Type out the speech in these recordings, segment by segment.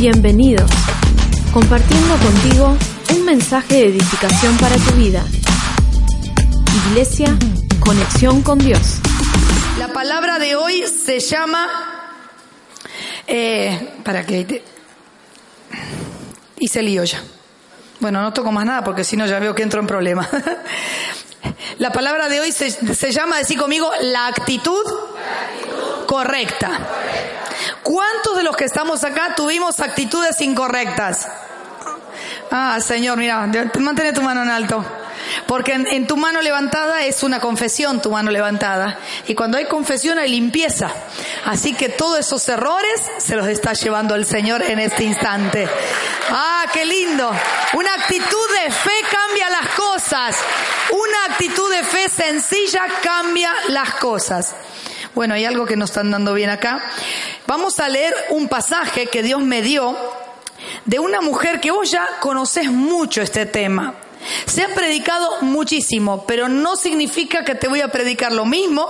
Bienvenidos. Compartiendo contigo un mensaje de edificación para tu vida. Iglesia, conexión con Dios. La palabra de hoy se llama... Eh, para que... te- Hice lío ya. Bueno, no toco más nada porque si no ya veo que entro en problemas. La palabra de hoy se, se llama, decir conmigo, la actitud correcta. ¿Cuántos de los que estamos acá tuvimos actitudes incorrectas? Ah, Señor, mira, mantén tu mano en alto. Porque en, en tu mano levantada es una confesión, tu mano levantada. Y cuando hay confesión hay limpieza. Así que todos esos errores se los está llevando el Señor en este instante. Ah, qué lindo. Una actitud de fe cambia las cosas. Una actitud de fe sencilla cambia las cosas. Bueno, hay algo que nos están dando bien acá. Vamos a leer un pasaje que Dios me dio de una mujer que vos ya conocés mucho este tema. Se ha predicado muchísimo, pero no significa que te voy a predicar lo mismo,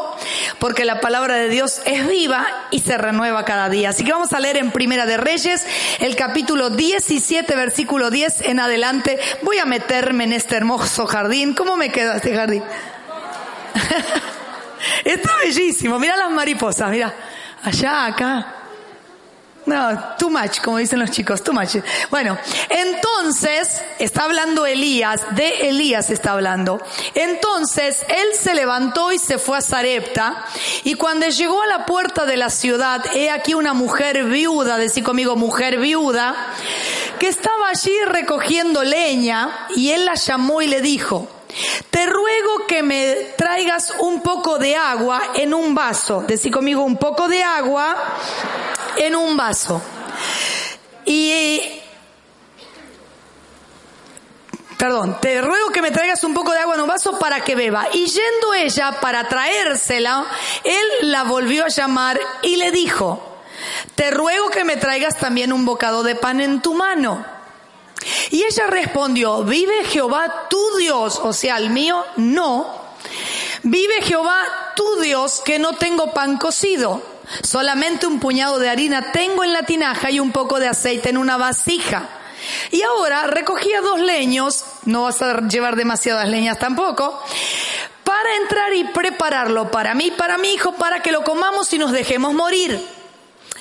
porque la palabra de Dios es viva y se renueva cada día. Así que vamos a leer en Primera de Reyes, el capítulo 17, versículo 10 en adelante. Voy a meterme en este hermoso jardín. ¿Cómo me queda este jardín? Está bellísimo. Mira las mariposas, mira. Allá, acá. No, too much, como dicen los chicos, too much. Bueno, entonces, está hablando Elías, de Elías está hablando. Entonces, él se levantó y se fue a Sarepta, y cuando llegó a la puerta de la ciudad, he aquí una mujer viuda, decir conmigo mujer viuda, que estaba allí recogiendo leña, y él la llamó y le dijo, te ruego que me traigas un poco de agua en un vaso. Decí conmigo un poco de agua en un vaso. Y Perdón, te ruego que me traigas un poco de agua en un vaso para que beba. Y yendo ella para traérsela, él la volvió a llamar y le dijo, te ruego que me traigas también un bocado de pan en tu mano. Y ella respondió, vive Jehová tu Dios, o sea, el mío no. Vive Jehová tu Dios que no tengo pan cocido. Solamente un puñado de harina tengo en la tinaja y un poco de aceite en una vasija. Y ahora recogía dos leños, no vas a llevar demasiadas leñas tampoco, para entrar y prepararlo para mí, para mi hijo, para que lo comamos y nos dejemos morir.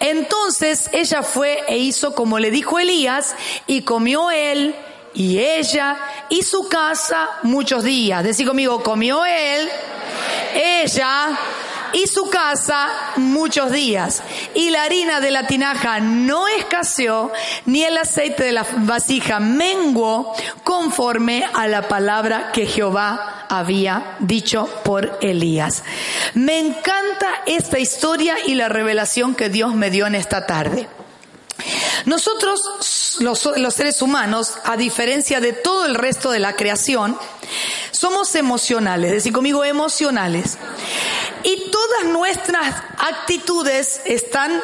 Entonces ella fue e hizo como le dijo Elías y comió él y ella y su casa muchos días. Decí conmigo, comió él, ella y su casa muchos días. Y la harina de la tinaja no escaseó, ni el aceite de la vasija menguó, conforme a la palabra que Jehová había dicho por Elías. Me encanta esta historia y la revelación que Dios me dio en esta tarde. Nosotros, los, los, seres humanos, a diferencia de todo el resto de la creación, somos emocionales, decir conmigo emocionales. Todas nuestras actitudes están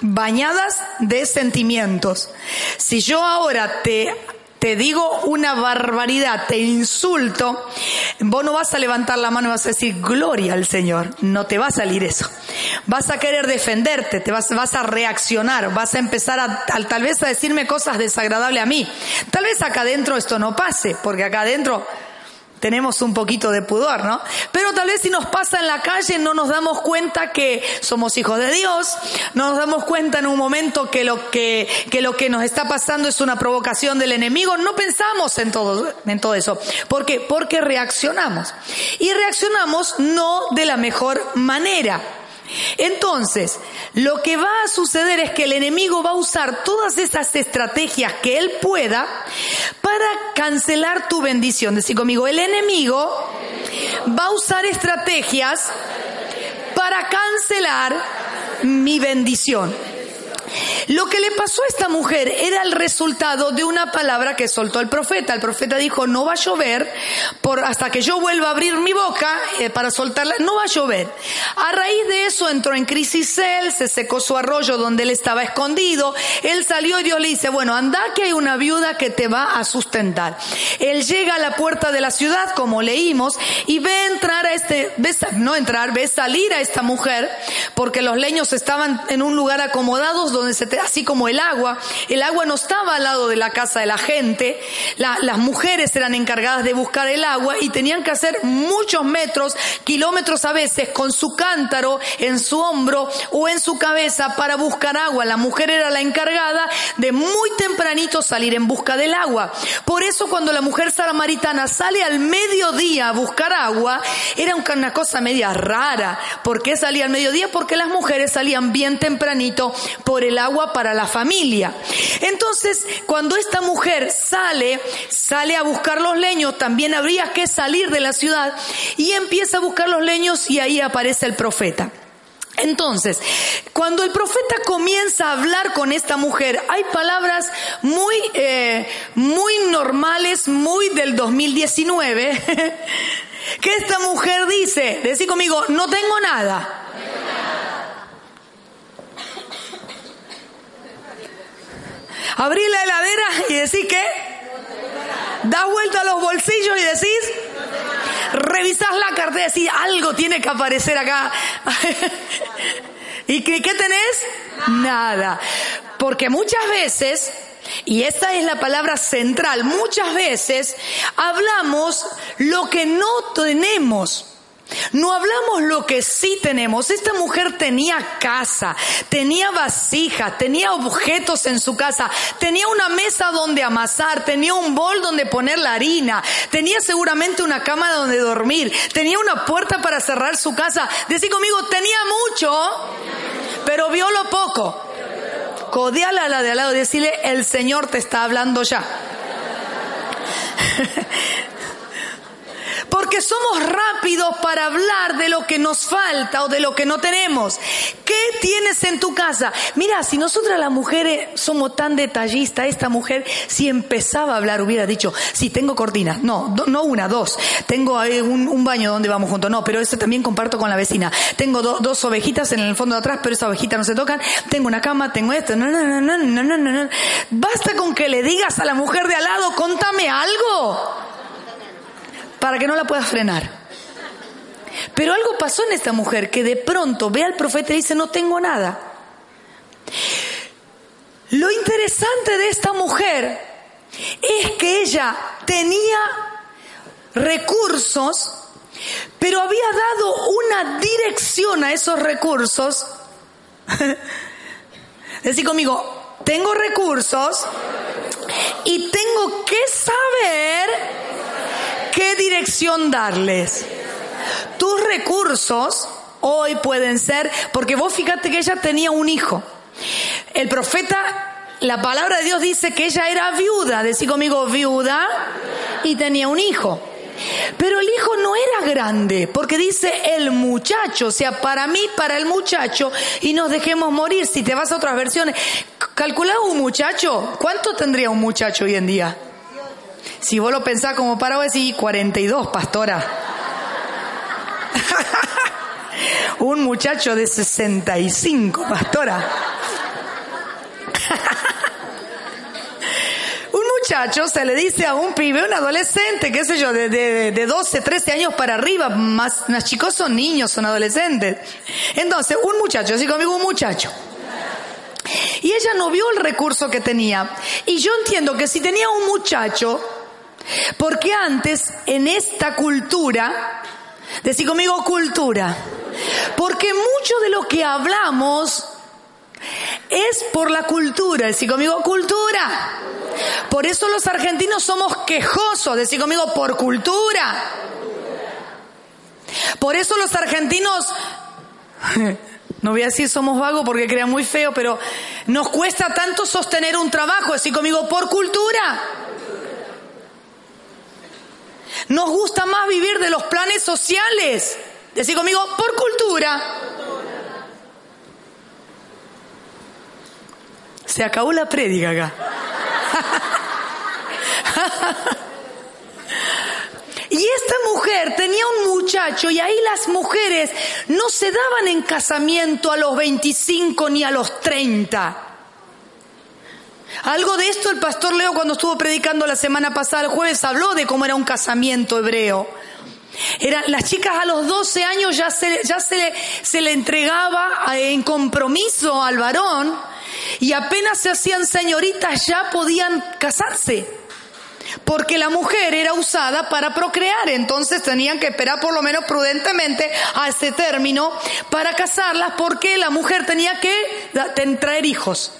bañadas de sentimientos. Si yo ahora te te digo una barbaridad, te insulto, vos no vas a levantar la mano y vas a decir gloria al Señor. No te va a salir eso. Vas a querer defenderte, te vas, vas a reaccionar, vas a empezar a, a, tal vez a decirme cosas desagradables a mí. Tal vez acá adentro esto no pase, porque acá adentro tenemos un poquito de pudor, ¿no? Pero tal vez si nos pasa en la calle no nos damos cuenta que somos hijos de Dios, no nos damos cuenta en un momento que lo que, que lo que nos está pasando es una provocación del enemigo, no pensamos en todo, en todo eso. ¿Por qué? Porque reaccionamos. Y reaccionamos no de la mejor manera. Entonces, lo que va a suceder es que el enemigo va a usar todas esas estrategias que él pueda para cancelar tu bendición. Decir conmigo, el enemigo va a usar estrategias para cancelar mi bendición. Lo que le pasó a esta mujer era el resultado de una palabra que soltó el profeta. El profeta dijo, no va a llover por, hasta que yo vuelva a abrir mi boca eh, para soltarla, no va a llover. A raíz de eso entró en crisis él, se secó su arroyo donde él estaba escondido, él salió y Dios le dice, bueno, anda que hay una viuda que te va a sustentar. Él llega a la puerta de la ciudad, como leímos, y ve entrar a este, ve, no entrar, ve salir a esta mujer, porque los leños estaban en un lugar acomodados así como el agua, el agua no estaba al lado de la casa de la gente, las mujeres eran encargadas de buscar el agua y tenían que hacer muchos metros, kilómetros a veces, con su cántaro en su hombro o en su cabeza para buscar agua. La mujer era la encargada de muy tempranito salir en busca del agua. Por eso cuando la mujer samaritana sale al mediodía a buscar agua, era una cosa media rara. ¿Por qué salía al mediodía? Porque las mujeres salían bien tempranito por el agua para la familia. Entonces, cuando esta mujer sale, sale a buscar los leños, también habría que salir de la ciudad y empieza a buscar los leños y ahí aparece el profeta. Entonces, cuando el profeta comienza a hablar con esta mujer, hay palabras muy, eh, muy normales, muy del 2019, que esta mujer dice, decí conmigo, no tengo nada. Abrí la heladera y decís que das vuelta a los bolsillos y decís, revisás la cartera y decís, algo tiene que aparecer acá. ¿Y qué, qué tenés? Nada. Porque muchas veces y esta es la palabra central. Muchas veces hablamos lo que no tenemos. No hablamos lo que sí tenemos. Esta mujer tenía casa, tenía vasijas, tenía objetos en su casa, tenía una mesa donde amasar, tenía un bol donde poner la harina, tenía seguramente una cama donde dormir, tenía una puerta para cerrar su casa. Decí conmigo, tenía mucho, pero vio lo poco. Codiala a la de al lado y decirle, el Señor te está hablando ya. Porque somos rápidos para hablar de lo que nos falta o de lo que no tenemos. ¿Qué tienes en tu casa? Mira, si nosotras las mujeres somos tan detallistas, esta mujer si empezaba a hablar hubiera dicho, sí, tengo cortinas. No, no una, dos. Tengo un, baño donde vamos juntos. No, pero eso también comparto con la vecina. Tengo dos ovejitas en el fondo de atrás, pero esa ovejita no se tocan. Tengo una cama, tengo esto. No, no, no, no, no, no, no. Basta con que le digas a la mujer de al lado, contame algo para que no la pueda frenar. Pero algo pasó en esta mujer que de pronto ve al profeta y dice, no tengo nada. Lo interesante de esta mujer es que ella tenía recursos, pero había dado una dirección a esos recursos. Decir conmigo, tengo recursos y tengo que saber qué dirección darles. Tus recursos hoy pueden ser, porque vos fíjate que ella tenía un hijo. El profeta, la palabra de Dios dice que ella era viuda, decir conmigo viuda, y tenía un hijo. Pero el hijo no era grande, porque dice el muchacho, o sea, para mí, para el muchacho, y nos dejemos morir. Si te vas a otras versiones, calcula un muchacho, ¿cuánto tendría un muchacho hoy en día? Si vos lo pensás como para vos decís 42, pastora. Un muchacho de 65, pastora. un muchacho se le dice a un pibe, un adolescente, qué sé yo, de, de, 12, 13 años para arriba, más, más chicos son niños, son adolescentes. Entonces, un muchacho, así conmigo un muchacho. Y ella no vio el recurso que tenía. Y yo entiendo que si tenía un muchacho, porque antes, en esta cultura, decir conmigo cultura, porque mucho de lo que hablamos es por la cultura, decir conmigo cultura. Por eso los argentinos somos quejosos, decir conmigo por cultura. Por eso los argentinos, no voy a decir somos vagos porque crea muy feo, pero nos cuesta tanto sostener un trabajo, decir conmigo por cultura. Nos gusta más vivir de los planes sociales. Decir conmigo, por cultura. Se acabó la prédica acá. Y esta mujer tenía un muchacho y ahí las mujeres no se daban en casamiento a los 25 ni a los 30. Algo de esto el pastor Leo cuando estuvo predicando la semana pasada, el jueves, habló de cómo era un casamiento hebreo. Eran, las chicas a los 12 años ya se, ya se, le, se le entregaba eh, en compromiso al varón y apenas se hacían señoritas ya podían casarse. Porque la mujer era usada para procrear, entonces tenían que esperar por lo menos prudentemente a ese término para casarlas porque la mujer tenía que traer hijos.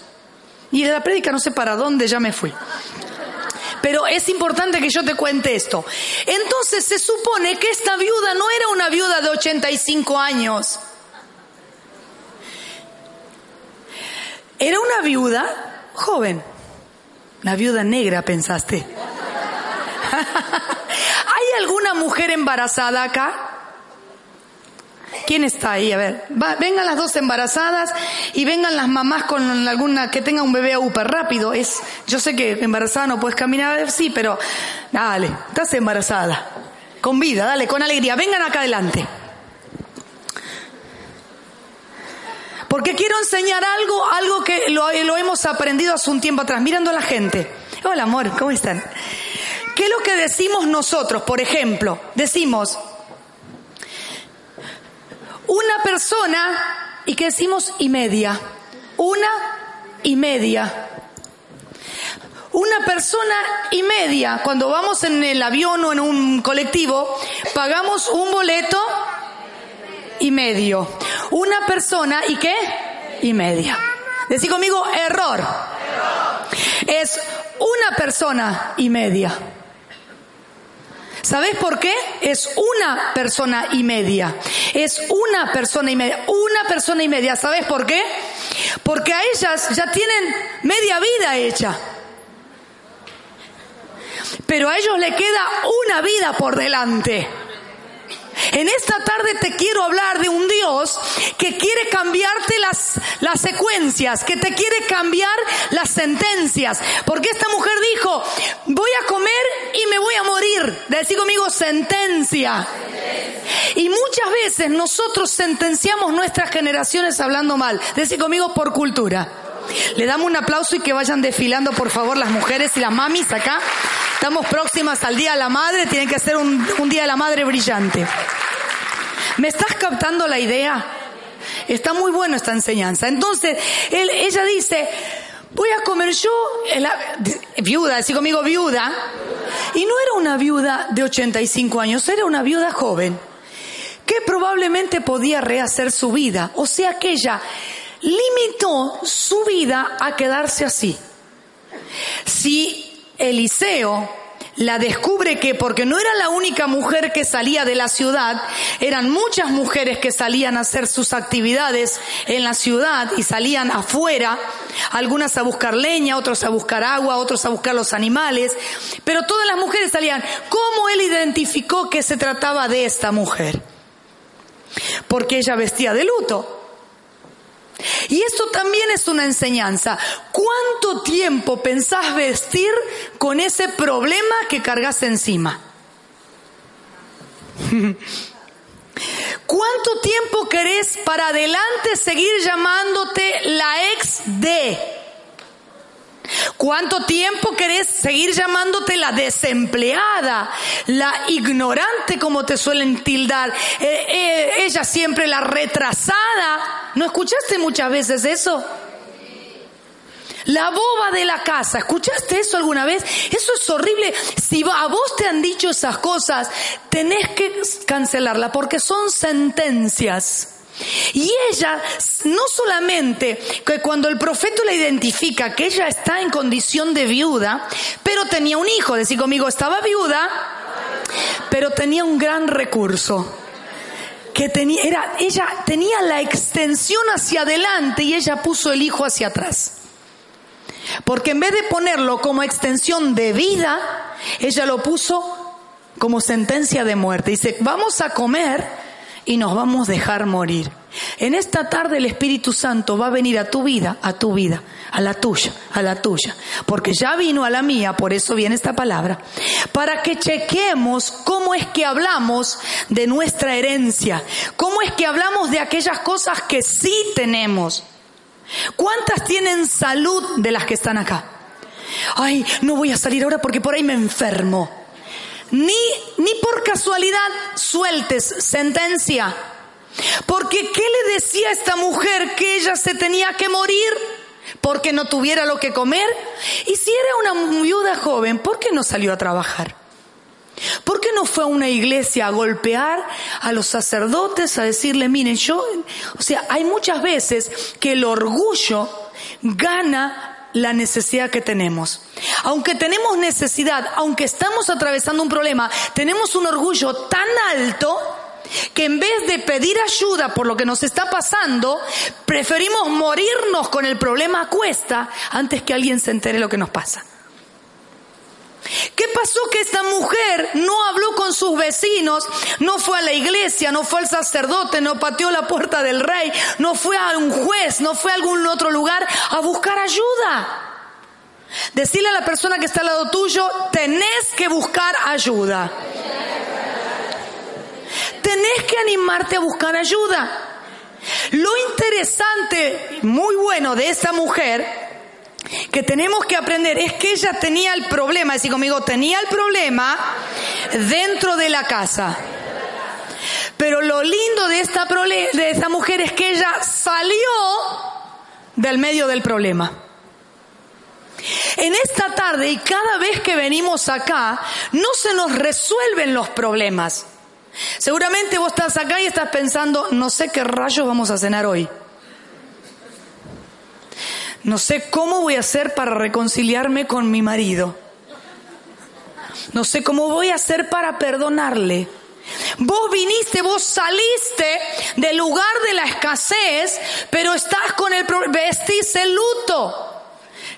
Y de la prédica no sé para dónde ya me fui. Pero es importante que yo te cuente esto. Entonces se supone que esta viuda no era una viuda de 85 años. Era una viuda joven. Una viuda negra, pensaste. ¿Hay alguna mujer embarazada acá? ¿Quién está ahí? A ver, vengan las dos embarazadas y vengan las mamás con alguna que tenga un bebé a rápido. Es, yo sé que embarazada no puedes caminar, sí, pero dale, estás embarazada. Con vida, dale, con alegría. Vengan acá adelante. Porque quiero enseñar algo, algo que lo hemos aprendido hace un tiempo atrás, mirando a la gente. Hola amor, ¿cómo están? ¿Qué es lo que decimos nosotros, por ejemplo? Decimos, una persona, y que decimos y media, una y media. Una persona y media, cuando vamos en el avión o en un colectivo, pagamos un boleto y medio. Una persona y qué? Y media. Decí conmigo, error. Es una persona y media. ¿Sabes por qué? Es una persona y media. Es una persona y media. Una persona y media. ¿Sabes por qué? Porque a ellas ya tienen media vida hecha. Pero a ellos le queda una vida por delante. En esta tarde te quiero hablar de un Dios que quiere cambiarte las, las secuencias, que te quiere cambiar las sentencias. Porque esta mujer dijo, voy a comer y me voy a morir. Decir conmigo sentencia. Y muchas veces nosotros sentenciamos nuestras generaciones hablando mal. Decir conmigo por cultura. Le damos un aplauso y que vayan desfilando, por favor, las mujeres y las mamis acá. Estamos próximas al Día de la Madre, tienen que ser un, Día de la Madre brillante. ¿Me estás captando la idea? Está muy buena esta enseñanza. Entonces, ella dice, voy a comer yo, viuda, así conmigo viuda, y no era una viuda de 85 años, era una viuda joven, que probablemente podía rehacer su vida. O sea que ella limitó su vida a quedarse así. Si Eliseo la descubre que porque no era la única mujer que salía de la ciudad, eran muchas mujeres que salían a hacer sus actividades en la ciudad y salían afuera, algunas a buscar leña, otros a buscar agua, otros a buscar los animales, pero todas las mujeres salían. ¿Cómo él identificó que se trataba de esta mujer? Porque ella vestía de luto. Y esto también es una enseñanza. ¿Cuánto tiempo pensás vestir con ese problema que cargas encima? ¿Cuánto tiempo querés para adelante seguir llamándote la ex de? ¿Cuánto tiempo querés seguir llamándote la desempleada, la ignorante como te suelen tildar, eh, eh, ella siempre la retrasada? ¿No escuchaste muchas veces eso? La boba de la casa, ¿escuchaste eso alguna vez? Eso es horrible. Si a vos te han dicho esas cosas, tenés que cancelarla porque son sentencias. Y ella, no solamente que cuando el profeta la identifica que ella está en condición de viuda, pero tenía un hijo, decir conmigo, estaba viuda, pero tenía un gran recurso. Que tenía, era, ella tenía la extensión hacia adelante y ella puso el hijo hacia atrás. Porque en vez de ponerlo como extensión de vida, ella lo puso como sentencia de muerte. Dice, vamos a comer y nos vamos a dejar morir. En esta tarde el Espíritu Santo va a venir a tu vida, a tu vida, a la tuya, a la tuya, porque ya vino a la mía, por eso viene esta palabra, para que chequemos cómo es que hablamos de nuestra herencia, cómo es que hablamos de aquellas cosas que sí tenemos. ¿Cuántas tienen salud de las que están acá? Ay, no voy a salir ahora porque por ahí me enfermo. Ni, ni por casualidad sueltes sentencia porque ¿qué le decía a esta mujer que ella se tenía que morir? Porque no tuviera lo que comer. Y si era una viuda joven, ¿por qué no salió a trabajar? ¿Por qué no fue a una iglesia a golpear a los sacerdotes, a decirle, miren, yo, o sea, hay muchas veces que el orgullo gana la necesidad que tenemos. Aunque tenemos necesidad, aunque estamos atravesando un problema, tenemos un orgullo tan alto que en vez de pedir ayuda por lo que nos está pasando, preferimos morirnos con el problema a cuesta antes que alguien se entere lo que nos pasa. ¿Qué pasó que esta mujer no habló con sus vecinos, no fue a la iglesia, no fue al sacerdote, no pateó la puerta del rey, no fue a un juez, no fue a algún otro lugar a buscar ayuda? Decirle a la persona que está al lado tuyo, tenés que buscar ayuda tenés que animarte a buscar ayuda. Lo interesante, muy bueno de esa mujer, que tenemos que aprender es que ella tenía el problema, decir conmigo, tenía el problema dentro de la casa. Pero lo lindo de esta, de esta mujer es que ella salió del medio del problema. En esta tarde y cada vez que venimos acá, no se nos resuelven los problemas. Seguramente vos estás acá y estás pensando, no sé qué rayos vamos a cenar hoy. No sé cómo voy a hacer para reconciliarme con mi marido. No sé cómo voy a hacer para perdonarle. Vos viniste, vos saliste del lugar de la escasez, pero estás con el vestís el luto.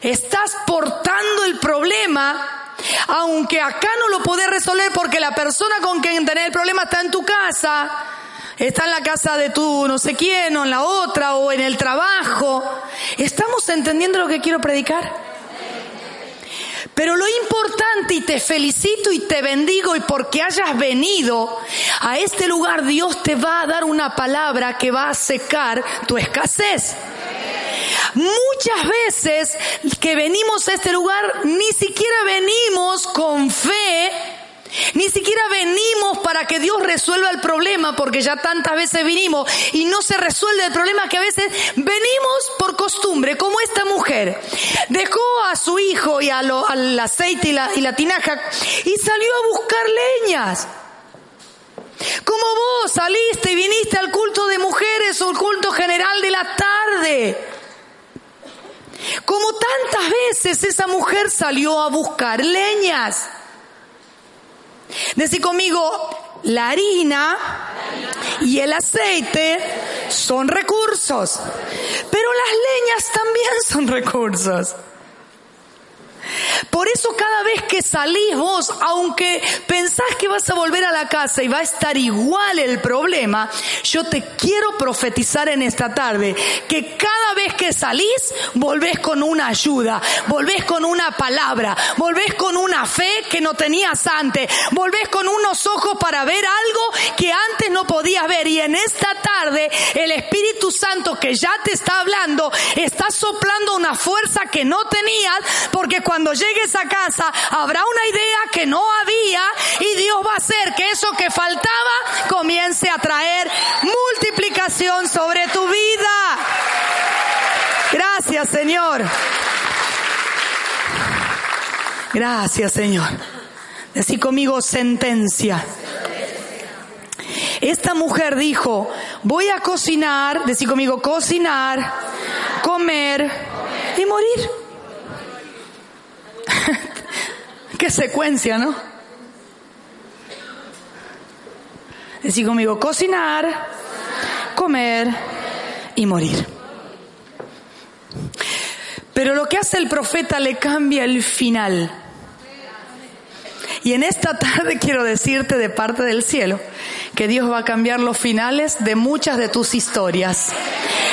Estás portando el problema aunque acá no lo podés resolver porque la persona con quien tenés el problema está en tu casa, está en la casa de tu no sé quién, o en la otra, o en el trabajo. ¿Estamos entendiendo lo que quiero predicar? Pero lo importante, y te felicito y te bendigo, y porque hayas venido a este lugar, Dios te va a dar una palabra que va a secar tu escasez. Muchas veces que venimos a este lugar ni siquiera venimos con fe, ni siquiera venimos para que Dios resuelva el problema, porque ya tantas veces vinimos y no se resuelve el problema que a veces venimos por costumbre, como esta mujer. Dejó a su hijo y al aceite y la, y la tinaja y salió a buscar leñas. Como vos saliste y viniste al culto de mujeres o el culto general de la tarde. Como tantas veces esa mujer salió a buscar leñas. Decir conmigo, la harina y el aceite son recursos, pero las leñas también son recursos. Por eso cada vez que salís vos, aunque pensás que vas a volver a la casa y va a estar igual el problema, yo te quiero profetizar en esta tarde que cada vez que salís, volvés con una ayuda, volvés con una palabra, volvés con una fe que no tenías antes, volvés con unos ojos para ver algo que antes no podías ver. Y en esta tarde el Espíritu Santo que ya te está hablando, está soplando una fuerza que no tenías, porque cuando llegues a casa habrá una idea que no había y Dios va a hacer que eso que faltaba comience a traer multiplicación sobre tu vida. Gracias Señor. Gracias Señor. Decí conmigo sentencia. Esta mujer dijo, voy a cocinar, decí conmigo cocinar, comer y morir. Qué secuencia, ¿no? Decir conmigo, cocinar, comer y morir. Pero lo que hace el profeta le cambia el final. Y en esta tarde quiero decirte de parte del cielo que Dios va a cambiar los finales de muchas de tus historias.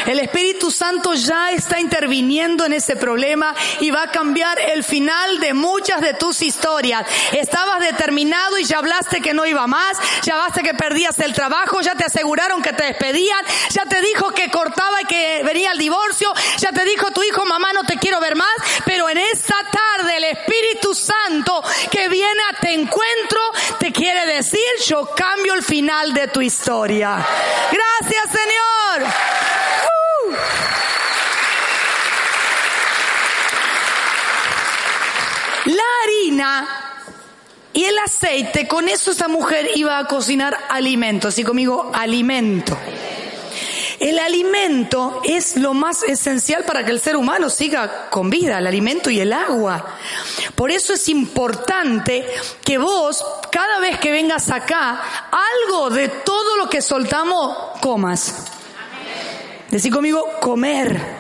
El Espíritu Santo ya está interviniendo en ese problema y va a cambiar el final de muchas de tus historias. Estabas determinado y ya hablaste que no iba más, ya hablaste que perdías el trabajo, ya te aseguraron que te despedían, ya te dijo que cortaba y que venía el divorcio, ya te dijo tu hijo, mamá, no te quiero ver más, pero en esta tarde el Espíritu Santo que viene a te encuentro te quiere decir, yo cambio el final de tu historia. Gracias, Señor. Uh. La harina y el aceite, con eso esa mujer iba a cocinar alimento, así conmigo, alimento. El alimento es lo más esencial para que el ser humano siga con vida, el alimento y el agua. Por eso es importante que vos, cada vez que vengas acá, algo de todo lo que soltamos, comas. Decí conmigo, comer.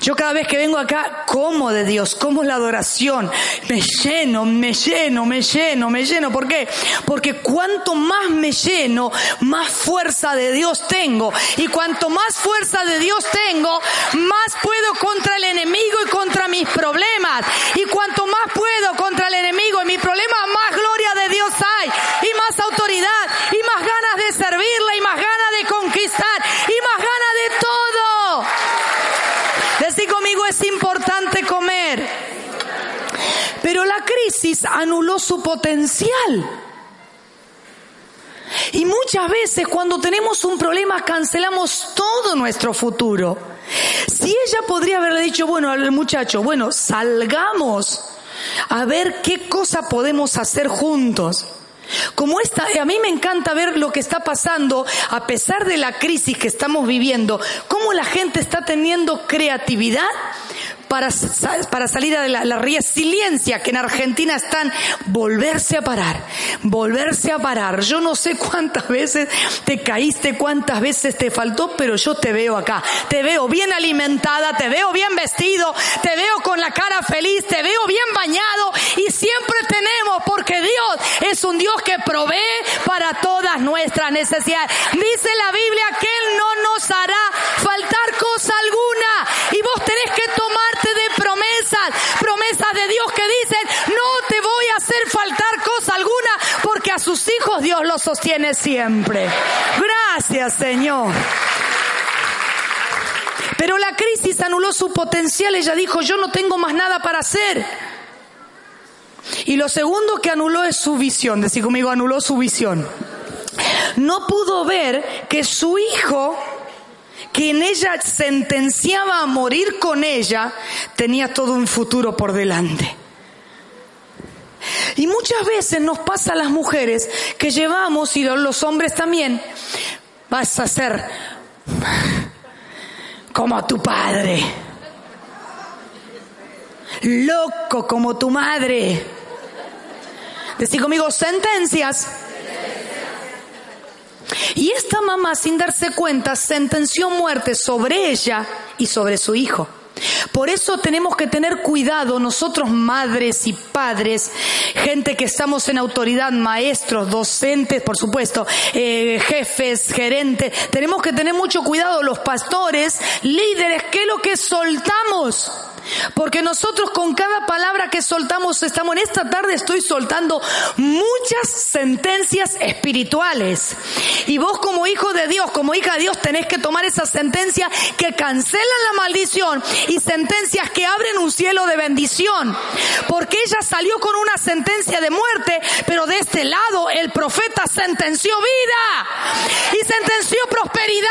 Yo cada vez que vengo acá, como de Dios, como la adoración. Me lleno, me lleno, me lleno, me lleno. ¿Por qué? Porque cuanto más me lleno, más fuerza de Dios tengo. Y cuanto más fuerza de Dios tengo, más puedo contra el enemigo y contra mis problemas. Y cuanto más puedo contra el enemigo y mis problemas, más gloria de Dios hay. Y más autoridad. Y más ganas de servirle. Y más ganas de conquistar. Y más ganas de todo. Decí conmigo, es importante comer. Pero la anuló su potencial. Y muchas veces cuando tenemos un problema cancelamos todo nuestro futuro. Si ella podría haberle dicho, bueno, al muchacho, bueno, salgamos a ver qué cosa podemos hacer juntos. Como esta, a mí me encanta ver lo que está pasando a pesar de la crisis que estamos viviendo, cómo la gente está teniendo creatividad para, para salir de la, la, resiliencia que en Argentina están, volverse a parar, volverse a parar. Yo no sé cuántas veces te caíste, cuántas veces te faltó, pero yo te veo acá. Te veo bien alimentada, te veo bien vestido, te veo con la cara feliz, te veo bien bañado y siempre tenemos, porque Dios es un Dios que provee para todas nuestras necesidades. Dice la Biblia que Él no nos hará faltar cosa alguna y vos tenés que tomarte de promesas, promesas de Dios que dicen, no te voy a hacer faltar cosa alguna porque a sus hijos Dios los sostiene siempre. Gracias Señor. Pero la crisis anuló su potencial, ella dijo, yo no tengo más nada para hacer. Y lo segundo que anuló es su visión, decir conmigo, anuló su visión. No pudo ver que su hijo que en ella sentenciaba a morir con ella, tenía todo un futuro por delante. Y muchas veces nos pasa a las mujeres que llevamos, y los hombres también, vas a ser como tu padre, loco como tu madre. Decir conmigo sentencias y esta mamá, sin darse cuenta, sentenció muerte sobre ella y sobre su hijo. Por eso tenemos que tener cuidado nosotros madres y padres, gente que estamos en autoridad, maestros, docentes, por supuesto, eh, jefes, gerentes, tenemos que tener mucho cuidado los pastores, líderes, ¿qué es lo que soltamos? Porque nosotros con cada palabra que soltamos, estamos en esta tarde, estoy soltando muchas sentencias espirituales. Y vos como hijo de Dios, como hija de Dios, tenés que tomar esas sentencias que cancelan la maldición y sentencias que abren un cielo de bendición. Porque ella salió con una sentencia de muerte, pero de este lado el profeta sentenció vida y sentenció prosperidad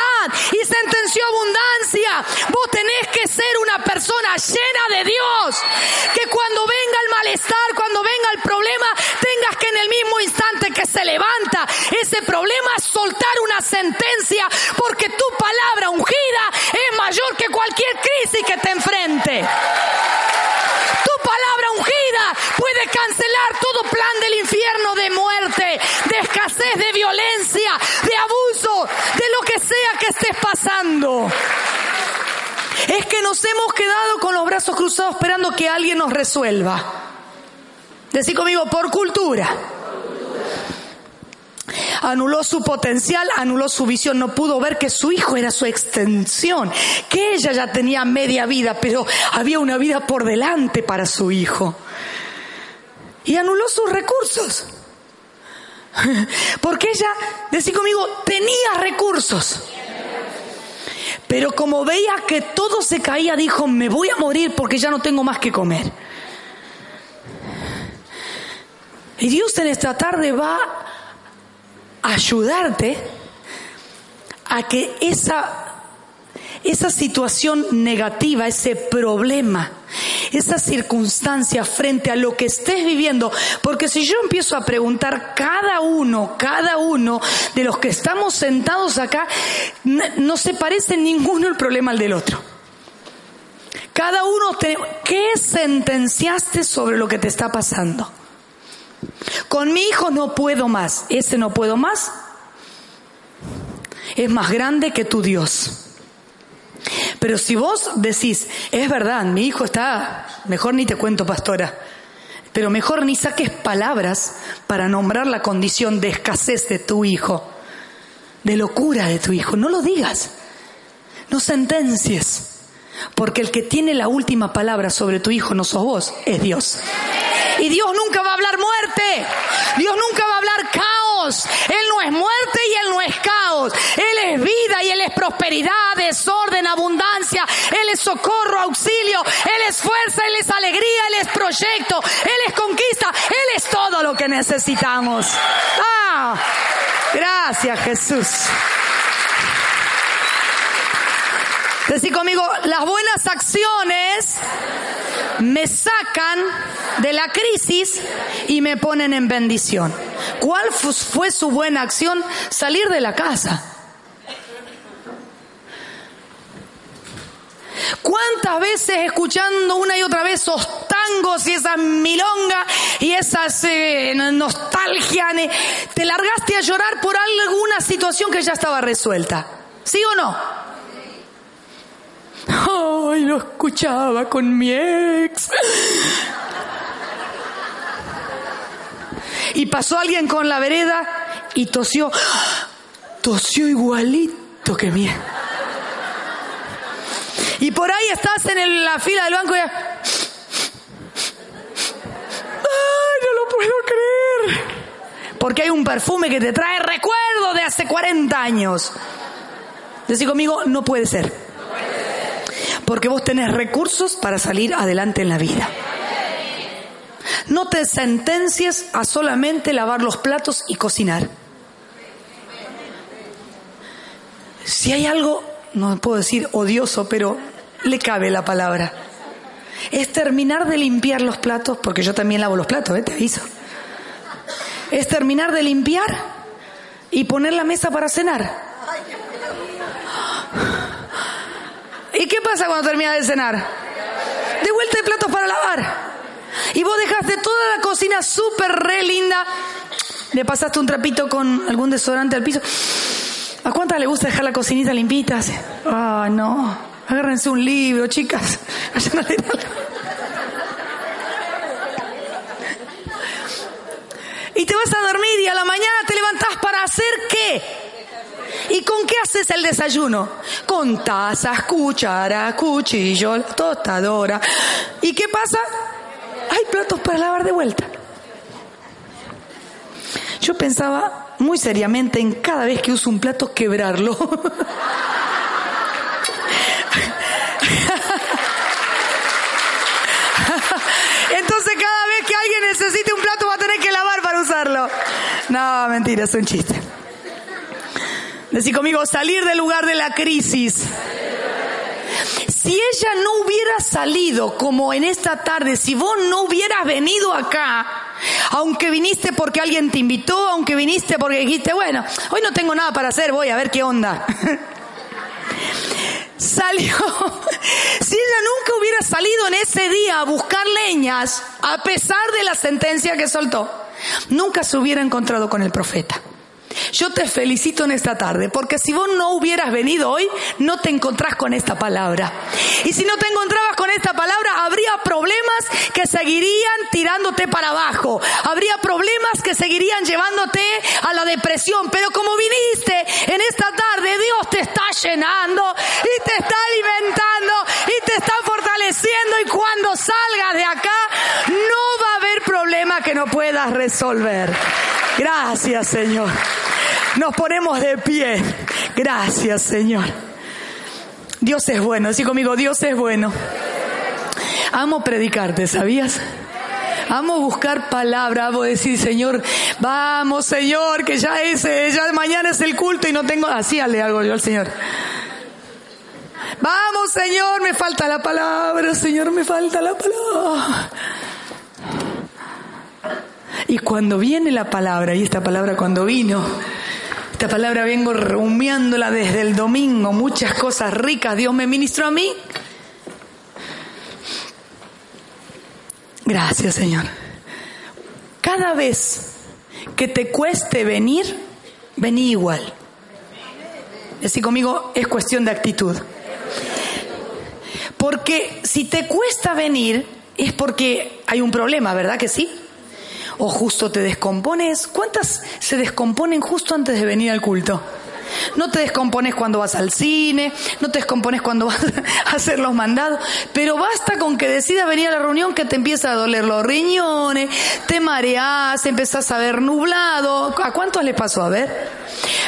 y sentenció abundancia. Vos tenés que ser una persona llena de Dios. Que cuando venga el malestar, cuando venga el problema, tengas que en el mismo instante que se levanta ese problema soltar una sentencia, porque tu palabra ungida es mayor que cualquier crisis que te enfrente. Tu palabra ungida puede cancelar todo plan del infierno de muerte, de escasez, de violencia, de abuso, de lo que sea que estés pasando. Es que nos hemos quedado con brazos cruzados esperando que alguien nos resuelva. Decí conmigo, por cultura. Anuló su potencial, anuló su visión, no pudo ver que su hijo era su extensión, que ella ya tenía media vida, pero había una vida por delante para su hijo. Y anuló sus recursos. Porque ella, decí conmigo, tenía recursos. Pero como veía que todo se caía, dijo, me voy a morir porque ya no tengo más que comer. Y Dios en esta tarde va a ayudarte a que esa, esa situación negativa, ese problema, esa circunstancia frente a lo que estés viviendo, porque si yo empiezo a preguntar cada uno, cada uno de los que estamos sentados acá, no se parece ninguno el problema al del otro. Cada uno, te, ¿qué sentenciaste sobre lo que te está pasando? Con mi hijo no puedo más. Ese no puedo más. Es más grande que tu Dios. Pero si vos decís, es verdad, mi hijo está, mejor ni te cuento, pastora, pero mejor ni saques palabras para nombrar la condición de escasez de tu hijo, de locura de tu hijo. No lo digas, no sentencies, porque el que tiene la última palabra sobre tu hijo no sos vos, es Dios. Y Dios nunca va a hablar muerte. Dios nunca va a hablar caos. Él no es muerte y Él no es caos. Él es vida y Él es prosperidad, desorden, abundancia. Él es socorro, auxilio. Él es fuerza, Él es alegría, Él es proyecto. Él es conquista. Él es todo lo que necesitamos. Ah, gracias Jesús. Decir conmigo, las buenas acciones me sacan de la crisis y me ponen en bendición. ¿Cuál fue su buena acción? Salir de la casa. ¿Cuántas veces escuchando una y otra vez esos tangos y esas milongas y esas eh, nostalgia, te largaste a llorar por alguna situación que ya estaba resuelta? ¿Sí o no? Ay, lo escuchaba con mi ex. Y pasó alguien con la vereda y tosió. Tosió igualito que mi Y por ahí estás en la fila del banco y... ¡Ay, no lo puedo creer! Porque hay un perfume que te trae recuerdo de hace 40 años. Decir conmigo, no puede ser. Porque vos tenés recursos para salir adelante en la vida. No te sentencias a solamente lavar los platos y cocinar. Si hay algo, no puedo decir odioso, pero le cabe la palabra. Es terminar de limpiar los platos, porque yo también lavo los platos, ¿eh? te aviso. Es terminar de limpiar y poner la mesa para cenar. ¿Y qué pasa cuando terminas de cenar? De vuelta de platos para lavar. Y vos dejaste toda la cocina súper re linda. Le pasaste un trapito con algún desodorante al piso. ¿A cuántas le gusta dejar la cocinita limpita? Ah, no. Agárrense un libro, chicas. Y te vas a dormir y a la mañana te levantás para hacer qué? ¿Y con qué haces el desayuno? Con tazas, cucharas, cuchillo, tostadora. ¿Y qué pasa? Hay platos para lavar de vuelta. Yo pensaba muy seriamente en cada vez que uso un plato quebrarlo. Entonces cada vez que alguien necesite un plato va a tener que lavar para usarlo. No, mentira, es un chiste. Decí conmigo, salir del lugar de la crisis. Si ella no hubiera salido como en esta tarde, si vos no hubieras venido acá, aunque viniste porque alguien te invitó, aunque viniste porque dijiste, bueno, hoy no tengo nada para hacer, voy a ver qué onda. Salió, si ella nunca hubiera salido en ese día a buscar leñas, a pesar de la sentencia que soltó, nunca se hubiera encontrado con el profeta. Yo te felicito en esta tarde, porque si vos no hubieras venido hoy, no te encontrás con esta palabra. Y si no te encontrabas con esta palabra, habría problemas que seguirían tirándote para abajo. Habría problemas que seguirían llevándote a la depresión. Pero como viniste en esta tarde, Dios te está llenando y te está alimentando y te está fortaleciendo. Y cuando salgas de acá, no va a haber problema que no puedas resolver. Gracias, Señor. Nos ponemos de pie. Gracias, Señor. Dios es bueno. Así conmigo, Dios es bueno. Amo predicarte, ¿sabías? Amo buscar palabra, amo decir, Señor, vamos, Señor, que ya es, eh, ya mañana es el culto y no tengo, así le hago yo al Señor. Vamos, Señor, me falta la palabra, Señor, me falta la palabra. Y cuando viene la palabra, y esta palabra cuando vino, esta palabra vengo rumiándola desde el domingo, muchas cosas ricas Dios me ministró a mí. Gracias Señor. Cada vez que te cueste venir, vení igual. Así conmigo es cuestión de actitud. Porque si te cuesta venir es porque hay un problema, ¿verdad que sí? O justo te descompones. ¿Cuántas se descomponen justo antes de venir al culto? No te descompones cuando vas al cine, no te descompones cuando vas a hacer los mandados, pero basta con que decidas venir a la reunión que te empieza a doler los riñones, te mareas, empezás a ver nublado. ¿A cuántos les pasó? A ver.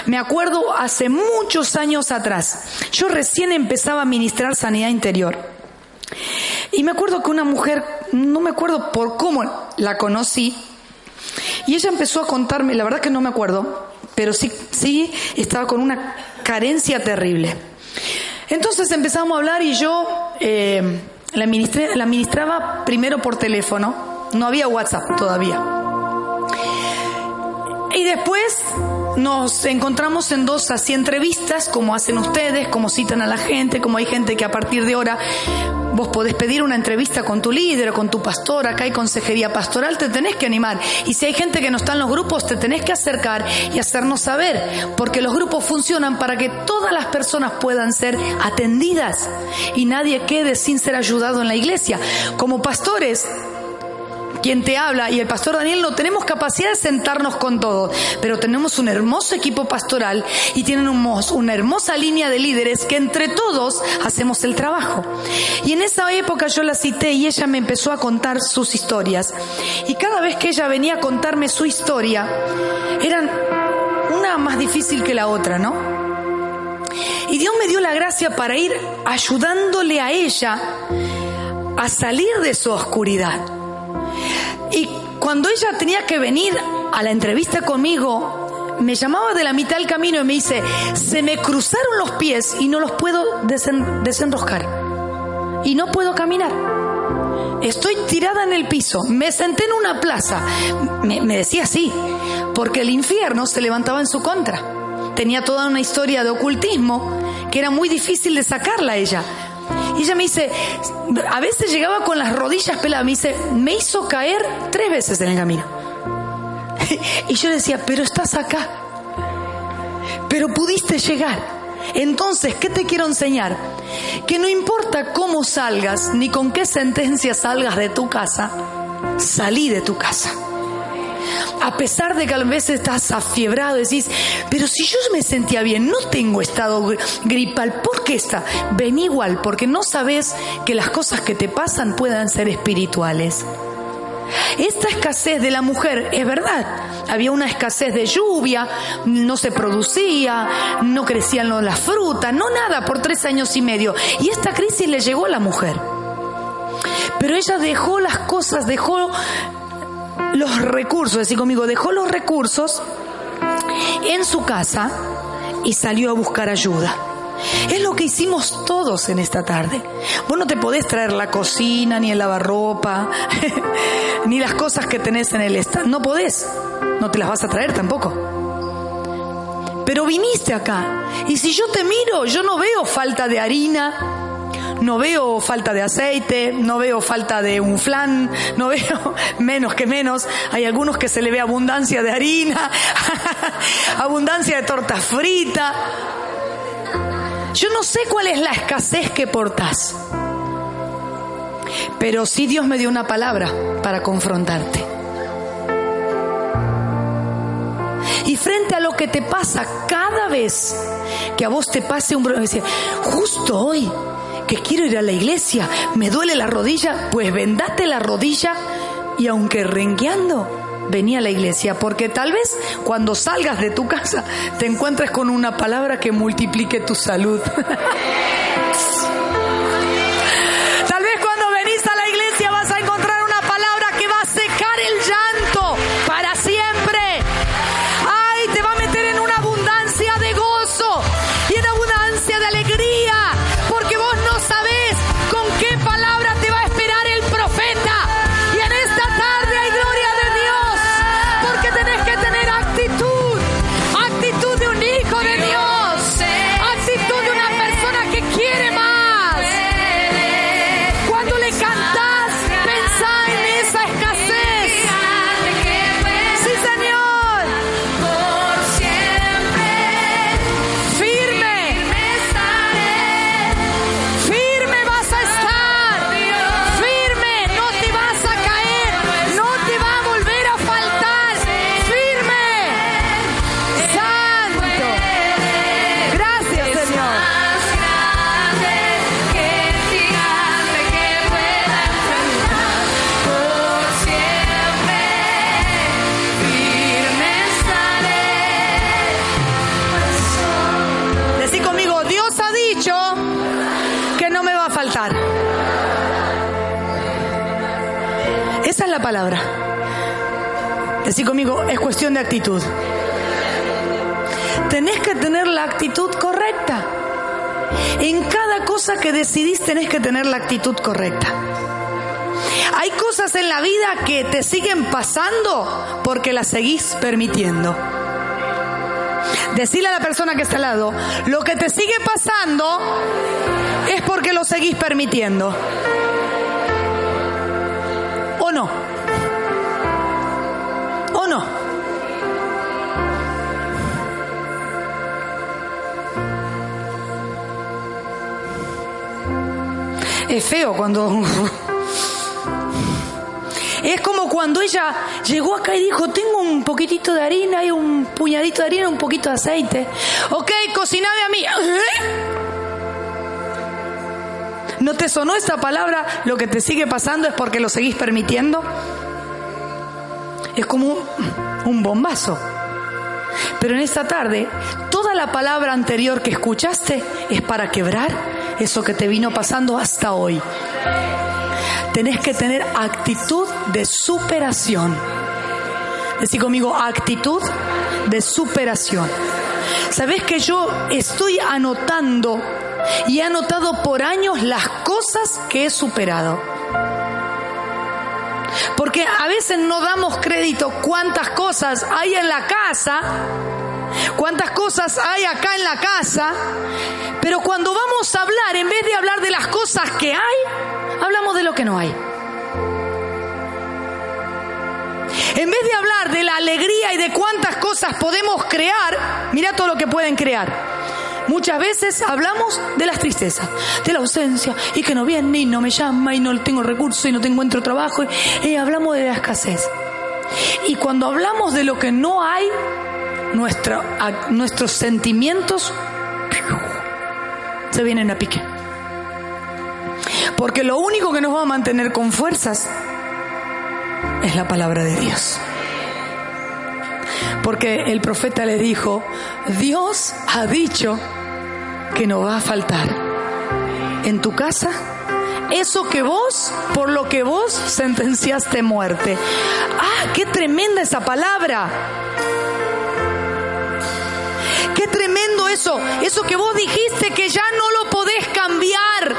Me acuerdo hace muchos años atrás, yo recién empezaba a ministrar sanidad interior. Y me acuerdo que una mujer, no me acuerdo por cómo la conocí, y ella empezó a contarme, la verdad que no me acuerdo, pero sí, sí estaba con una carencia terrible. Entonces empezamos a hablar y yo eh, la, la ministraba primero por teléfono, no había WhatsApp todavía. Y después nos encontramos en dos así entrevistas, como hacen ustedes, como citan a la gente, como hay gente que a partir de ahora vos podés pedir una entrevista con tu líder o con tu pastor, acá hay consejería pastoral, te tenés que animar. Y si hay gente que no está en los grupos, te tenés que acercar y hacernos saber, porque los grupos funcionan para que todas las personas puedan ser atendidas y nadie quede sin ser ayudado en la iglesia. Como pastores, quien te habla y el pastor Daniel no tenemos capacidad de sentarnos con todos, pero tenemos un hermoso equipo pastoral y tienen una hermosa línea de líderes que entre todos hacemos el trabajo. Y en esa época yo la cité y ella me empezó a contar sus historias. Y cada vez que ella venía a contarme su historia, eran una más difícil que la otra, ¿no? Y Dios me dio la gracia para ir ayudándole a ella a salir de su oscuridad. Y cuando ella tenía que venir a la entrevista conmigo, me llamaba de la mitad del camino y me dice, se me cruzaron los pies y no los puedo desenroscar. Y no puedo caminar. Estoy tirada en el piso. Me senté en una plaza. Me, me decía así, porque el infierno se levantaba en su contra. Tenía toda una historia de ocultismo que era muy difícil de sacarla a ella. Y ella me dice, a veces llegaba con las rodillas peladas, me dice, me hizo caer tres veces en el camino. Y yo decía, pero estás acá, pero pudiste llegar. Entonces, ¿qué te quiero enseñar? Que no importa cómo salgas, ni con qué sentencia salgas de tu casa, salí de tu casa a pesar de que a veces estás afiebrado, decís, pero si yo me sentía bien, no tengo estado gripal, ¿por qué está? Ven igual, porque no sabes que las cosas que te pasan puedan ser espirituales. Esta escasez de la mujer es verdad. Había una escasez de lluvia, no se producía, no crecían las frutas, no nada por tres años y medio. Y esta crisis le llegó a la mujer. Pero ella dejó las cosas, dejó los recursos, así conmigo, dejó los recursos en su casa y salió a buscar ayuda. Es lo que hicimos todos en esta tarde. Vos no te podés traer la cocina, ni el lavarropa, ni las cosas que tenés en el estado. No podés. No te las vas a traer tampoco. Pero viniste acá. Y si yo te miro, yo no veo falta de harina, no veo falta de aceite, no veo falta de un flan, no veo menos que menos. Hay algunos que se le ve abundancia de harina, abundancia de torta frita. Yo no sé cuál es la escasez que portás. Pero sí Dios me dio una palabra para confrontarte. Y frente a lo que te pasa cada vez que a vos te pase un problema, justo hoy que quiero ir a la iglesia, me duele la rodilla, pues vendate la rodilla. Y aunque rengueando, vení a la iglesia, porque tal vez cuando salgas de tu casa te encuentres con una palabra que multiplique tu salud. palabra. Decí conmigo, es cuestión de actitud. Tenés que tener la actitud correcta. En cada cosa que decidís tenés que tener la actitud correcta. Hay cosas en la vida que te siguen pasando porque las seguís permitiendo. Decirle a la persona que está al lado, lo que te sigue pasando es porque lo seguís permitiendo. Es feo cuando... Es como cuando ella llegó acá y dijo, tengo un poquitito de harina y un puñadito de harina, un poquito de aceite. Ok, cociname a mí. ¿No te sonó esta palabra? Lo que te sigue pasando es porque lo seguís permitiendo. Es como un bombazo. Pero en esta tarde, toda la palabra anterior que escuchaste es para quebrar eso que te vino pasando hasta hoy. Tenés que tener actitud de superación. Decí conmigo, actitud de superación. Sabes que yo estoy anotando y he anotado por años las cosas que he superado. Porque a veces no damos crédito cuántas cosas hay en la casa, cuántas cosas hay acá en la casa, pero cuando vamos a hablar, en vez de hablar de las cosas que hay, hablamos de lo que no hay. En vez de hablar de la alegría y de cuántas cosas podemos crear, mira todo lo que pueden crear. Muchas veces hablamos de las tristezas, de la ausencia, y que no viene y no me llama y no tengo recursos y no tengo encuentro trabajo, y, hablamos de la escasez. Y cuando hablamos de lo que no hay, nuestros sentimientos se vienen a pique. Porque lo único que nos va a mantener con fuerzas es la palabra de Dios. Porque el profeta le dijo, Dios ha dicho que no va a faltar en tu casa eso que vos, por lo que vos sentenciaste muerte. Ah, qué tremenda esa palabra. Qué tremendo eso, eso que vos dijiste que ya no lo podés cambiar.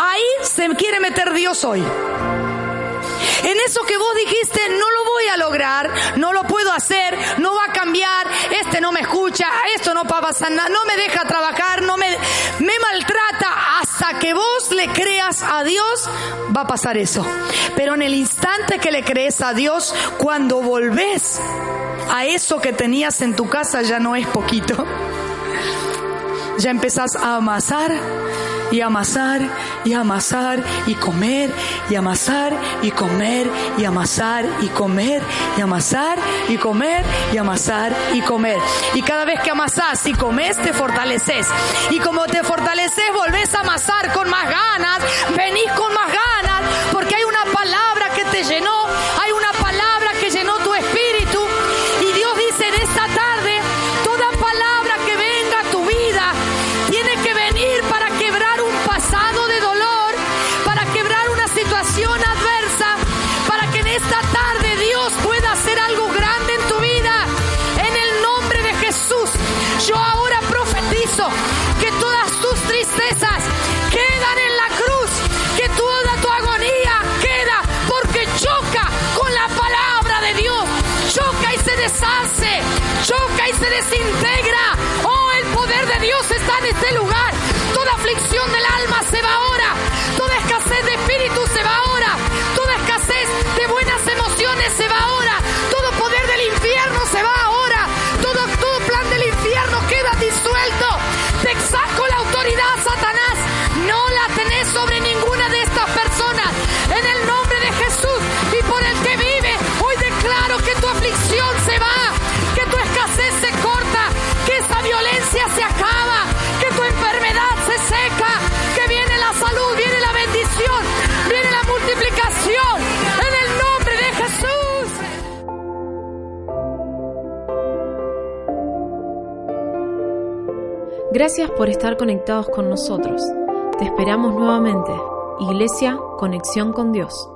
Ahí se quiere meter Dios hoy. En eso que vos dijiste, no lo voy a lograr, no lo puedo hacer, no va a cambiar, este no me escucha, esto no va a pasar nada, no me deja trabajar, no me, me maltrata. Hasta que vos le creas a Dios, va a pasar eso. Pero en el instante que le crees a Dios, cuando volvés a eso que tenías en tu casa ya no es poquito. Ya empezás a amasar y amasar y amasar y comer y amasar y comer y amasar y comer y amasar y comer y amasar y comer. Y cada vez que amasás y comes te fortaleces. Y como te fortaleces volvés a amasar con más ganas, venís con más ganas porque hay una palabra que te llenó Espíritu se va ahora. Gracias por estar conectados con nosotros. Te esperamos nuevamente. Iglesia, conexión con Dios.